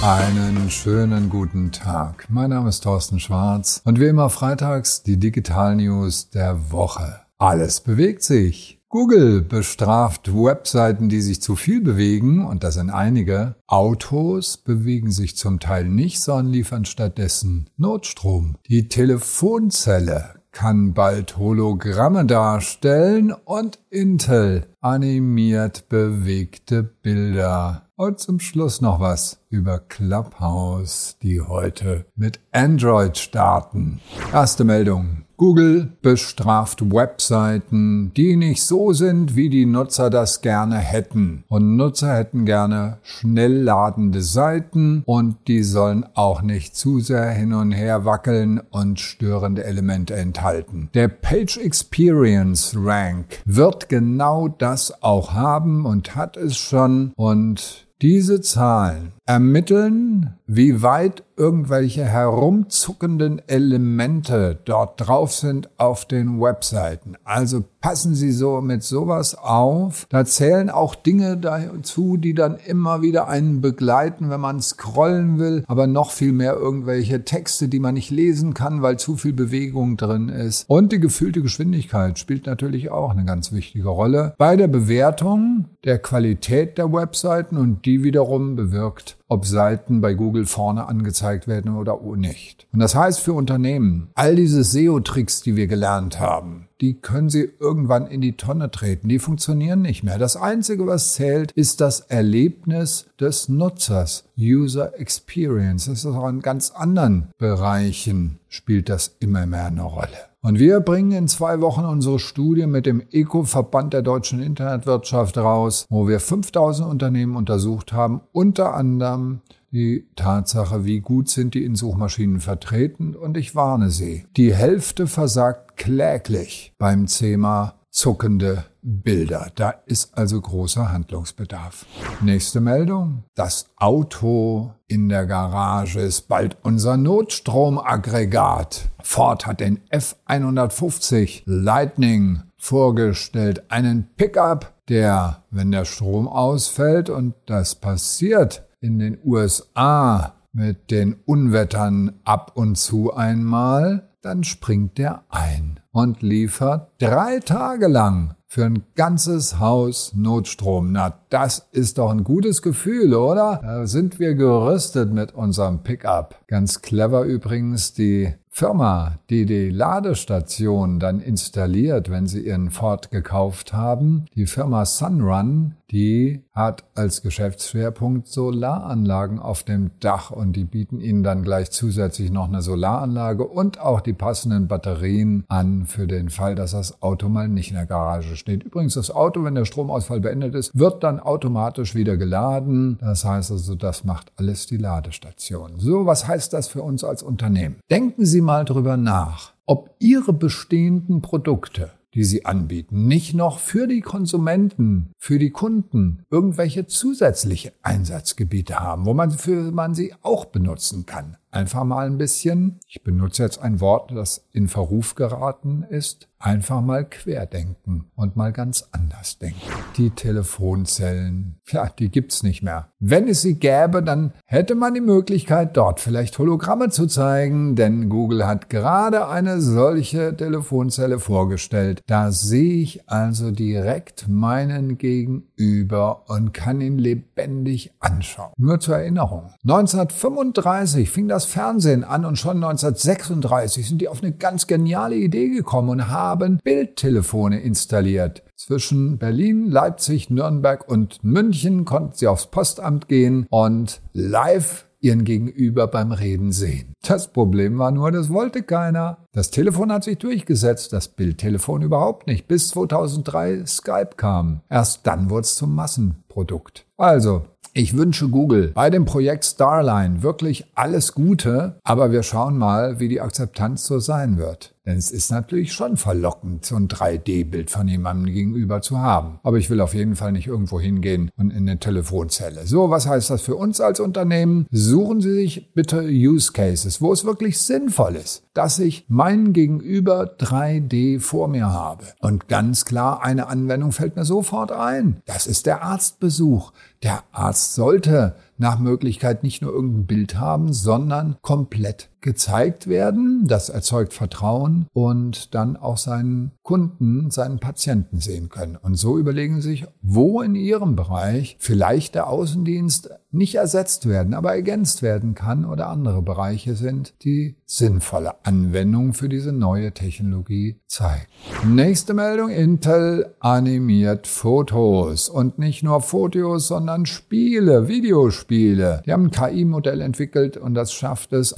Einen schönen guten Tag. Mein Name ist Thorsten Schwarz und wie immer freitags die Digital News der Woche. Alles bewegt sich. Google bestraft Webseiten, die sich zu viel bewegen, und das sind einige. Autos bewegen sich zum Teil nicht, sondern liefern stattdessen Notstrom. Die Telefonzelle kann bald Hologramme darstellen und Intel animiert bewegte Bilder. Und zum Schluss noch was über Clubhouse, die heute mit Android starten. Erste Meldung. Google bestraft Webseiten, die nicht so sind, wie die Nutzer das gerne hätten. Und Nutzer hätten gerne schnell ladende Seiten und die sollen auch nicht zu sehr hin und her wackeln und störende Elemente enthalten. Der Page Experience Rank wird genau das auch haben und hat es schon und diese Zahlen ermitteln, wie weit irgendwelche herumzuckenden Elemente dort drauf sind auf den Webseiten. Also passen Sie so mit sowas auf. Da zählen auch Dinge dazu, die dann immer wieder einen begleiten, wenn man scrollen will, aber noch viel mehr irgendwelche Texte, die man nicht lesen kann, weil zu viel Bewegung drin ist. Und die gefühlte Geschwindigkeit spielt natürlich auch eine ganz wichtige Rolle bei der Bewertung der Qualität der Webseiten und die wiederum bewirkt ob Seiten bei Google vorne angezeigt werden oder nicht. Und das heißt für Unternehmen, all diese SEO-Tricks, die wir gelernt haben, die können Sie irgendwann in die Tonne treten. Die funktionieren nicht mehr. Das Einzige, was zählt, ist das Erlebnis des Nutzers. User Experience. Das ist auch in ganz anderen Bereichen spielt das immer mehr eine Rolle. Und wir bringen in zwei Wochen unsere Studie mit dem ECO-Verband der deutschen Internetwirtschaft raus, wo wir 5000 Unternehmen untersucht haben, unter anderem die Tatsache, wie gut sind die in Suchmaschinen vertreten und ich warne Sie. Die Hälfte versagt kläglich beim Thema zuckende Bilder. Da ist also großer Handlungsbedarf. Nächste Meldung. Das Auto in der Garage ist bald unser Notstromaggregat. Ford hat den F150 Lightning vorgestellt. Einen Pickup, der, wenn der Strom ausfällt, und das passiert in den USA mit den Unwettern ab und zu einmal, dann springt der ein und liefert drei Tage lang für ein ganzes Haus Notstrom. Na, das ist doch ein gutes Gefühl, oder? Da sind wir gerüstet mit unserem Pickup. Ganz clever übrigens die Firma, die die Ladestation dann installiert, wenn sie ihren Ford gekauft haben, die Firma Sunrun, die hat als Geschäftsschwerpunkt Solaranlagen auf dem Dach und die bieten ihnen dann gleich zusätzlich noch eine Solaranlage und auch die passenden Batterien an für den Fall, dass das Auto mal nicht in der Garage steht. Übrigens, das Auto, wenn der Stromausfall beendet ist, wird dann automatisch wieder geladen. Das heißt also, das macht alles die Ladestation. So, was heißt das für uns als Unternehmen? Denken Sie mal drüber nach, ob Ihre bestehenden Produkte die sie anbieten, nicht noch für die Konsumenten, für die Kunden irgendwelche zusätzliche Einsatzgebiete haben, wo man für man sie auch benutzen kann. Einfach mal ein bisschen, ich benutze jetzt ein Wort, das in Verruf geraten ist, einfach mal querdenken und mal ganz anders denken. Die Telefonzellen, ja, die gibt's nicht mehr. Wenn es sie gäbe, dann hätte man die Möglichkeit, dort vielleicht Hologramme zu zeigen, denn Google hat gerade eine solche Telefonzelle vorgestellt. Da sehe ich also direkt meinen Gegenüber und kann ihn lebendig anschauen. Nur zur Erinnerung. 1935 fing das Fernsehen an und schon 1936 sind die auf eine ganz geniale Idee gekommen und haben Bildtelefone installiert. Zwischen Berlin, Leipzig, Nürnberg und München konnten sie aufs Postamt gehen und live ihren Gegenüber beim Reden sehen. Das Problem war nur, das wollte keiner. Das Telefon hat sich durchgesetzt, das Bildtelefon überhaupt nicht, bis 2003 Skype kam. Erst dann wurde es zum Massenprodukt. Also, ich wünsche Google bei dem Projekt Starline wirklich alles Gute, aber wir schauen mal, wie die Akzeptanz so sein wird. Denn es ist natürlich schon verlockend, so ein 3D-Bild von jemandem gegenüber zu haben. Aber ich will auf jeden Fall nicht irgendwo hingehen und in eine Telefonzelle. So, was heißt das für uns als Unternehmen? Suchen Sie sich bitte Use Cases, wo es wirklich sinnvoll ist, dass ich meinen Gegenüber 3D vor mir habe. Und ganz klar, eine Anwendung fällt mir sofort ein. Das ist der Arztbesuch. Der Arzt sollte nach Möglichkeit nicht nur irgendein Bild haben, sondern komplett gezeigt werden. Das erzeugt Vertrauen und dann auch seinen Kunden, seinen Patienten sehen können. Und so überlegen Sie sich, wo in Ihrem Bereich vielleicht der Außendienst nicht ersetzt werden, aber ergänzt werden kann oder andere Bereiche sind, die sinnvolle Anwendung für diese neue Technologie zeigen. Nächste Meldung, Intel animiert Fotos und nicht nur Fotos, sondern Spiele, Videospiele. Die haben ein KI-Modell entwickelt und das schafft es,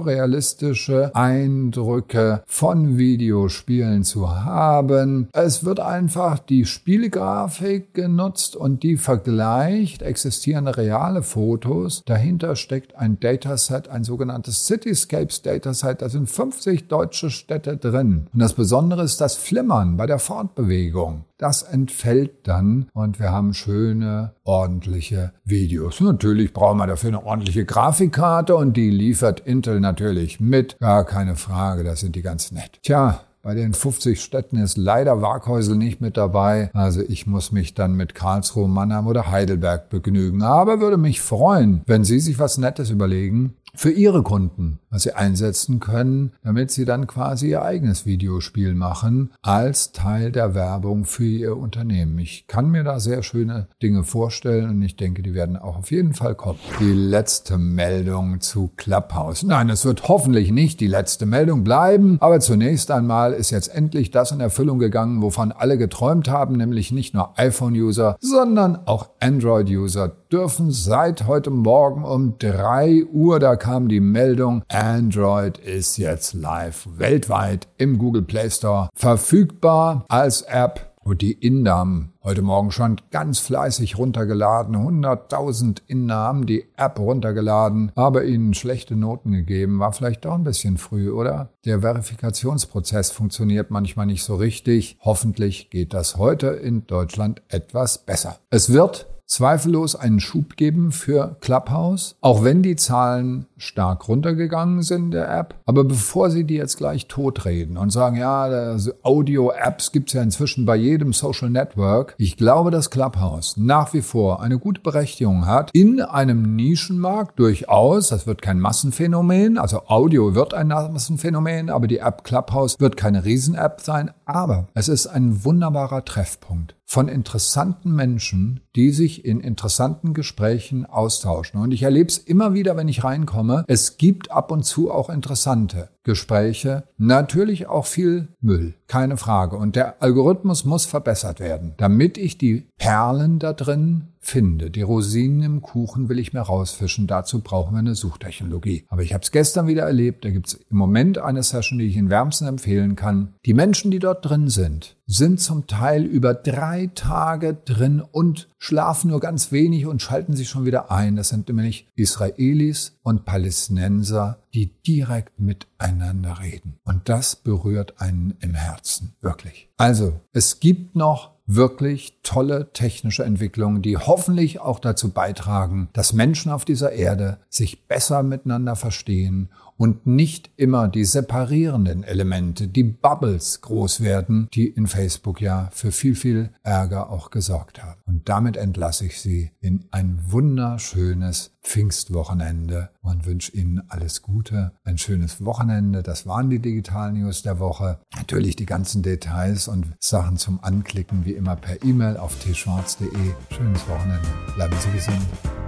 fotorealistische Eindrücke von Videospielen zu haben. Es wird einfach die Spielgrafik genutzt und die vergleicht existierende reale Fotos. Dahinter steckt ein Dataset, ein sogenanntes Cityscapes Dataset. Da sind 50 deutsche Städte drin. Und das Besondere ist das Flimmern bei der Fortbewegung. Das entfällt dann und wir haben schöne, ordentliche Videos. Natürlich brauchen wir dafür eine ordentliche Grafikkarte und die liefert Intel natürlich mit. Gar keine Frage, das sind die ganz nett. Tja, bei den 50 Städten ist leider Waghäusel nicht mit dabei. Also ich muss mich dann mit Karlsruhe, Mannheim oder Heidelberg begnügen. Aber würde mich freuen, wenn Sie sich was Nettes überlegen für ihre Kunden, was sie einsetzen können, damit sie dann quasi ihr eigenes Videospiel machen als Teil der Werbung für ihr Unternehmen. Ich kann mir da sehr schöne Dinge vorstellen und ich denke, die werden auch auf jeden Fall kommen. Die letzte Meldung zu Clubhouse. Nein, es wird hoffentlich nicht die letzte Meldung bleiben, aber zunächst einmal ist jetzt endlich das in Erfüllung gegangen, wovon alle geträumt haben, nämlich nicht nur iPhone-User, sondern auch Android-User dürfen seit heute Morgen um drei Uhr, da kam die Meldung, Android ist jetzt live weltweit im Google Play Store verfügbar als App. Und die Inder haben heute Morgen schon ganz fleißig runtergeladen. 100.000 Inder haben die App runtergeladen, aber ihnen schlechte Noten gegeben. War vielleicht doch ein bisschen früh, oder? Der Verifikationsprozess funktioniert manchmal nicht so richtig. Hoffentlich geht das heute in Deutschland etwas besser. Es wird zweifellos einen Schub geben für Clubhouse, auch wenn die Zahlen stark runtergegangen sind der App. Aber bevor Sie die jetzt gleich totreden und sagen, ja, Audio-Apps gibt's ja inzwischen bei jedem Social Network, ich glaube, dass Clubhouse nach wie vor eine gute Berechtigung hat in einem Nischenmarkt durchaus. Das wird kein Massenphänomen, also Audio wird ein Massenphänomen, aber die App Clubhouse wird keine Riesen-App sein. Aber es ist ein wunderbarer Treffpunkt von interessanten Menschen, die sich in interessanten Gesprächen austauschen. Und ich erlebe es immer wieder, wenn ich reinkomme. Es gibt ab und zu auch interessante Gespräche, natürlich auch viel Müll, keine Frage. Und der Algorithmus muss verbessert werden, damit ich die Perlen da drin finde. Die Rosinen im Kuchen will ich mir rausfischen. Dazu brauchen wir eine Suchtechnologie. Aber ich habe es gestern wieder erlebt. Da gibt es im Moment eine Session, die ich Ihnen wärmsten empfehlen kann. Die Menschen, die dort drin sind, sind zum Teil über drei Tage drin und schlafen nur ganz wenig und schalten sich schon wieder ein. Das sind nämlich Israelis und Palästinenser, die direkt miteinander reden. Und das berührt einen im Herzen, wirklich. Also, es gibt noch wirklich tolle technische Entwicklungen, die hoffentlich auch dazu beitragen, dass Menschen auf dieser Erde sich besser miteinander verstehen und nicht immer die separierenden Elemente, die Bubbles groß werden, die in Facebook ja für viel, viel Ärger auch gesorgt haben. Und damit entlasse ich Sie in ein wunderschönes Pfingstwochenende und wünsche Ihnen alles Gute, ein schönes Wochenende. Das waren die Digital News der Woche. Natürlich die ganzen Details und Sachen zum Anklicken wie immer per E-Mail auf tschwarz.de. Schönes Wochenende. Bleiben Sie gesund.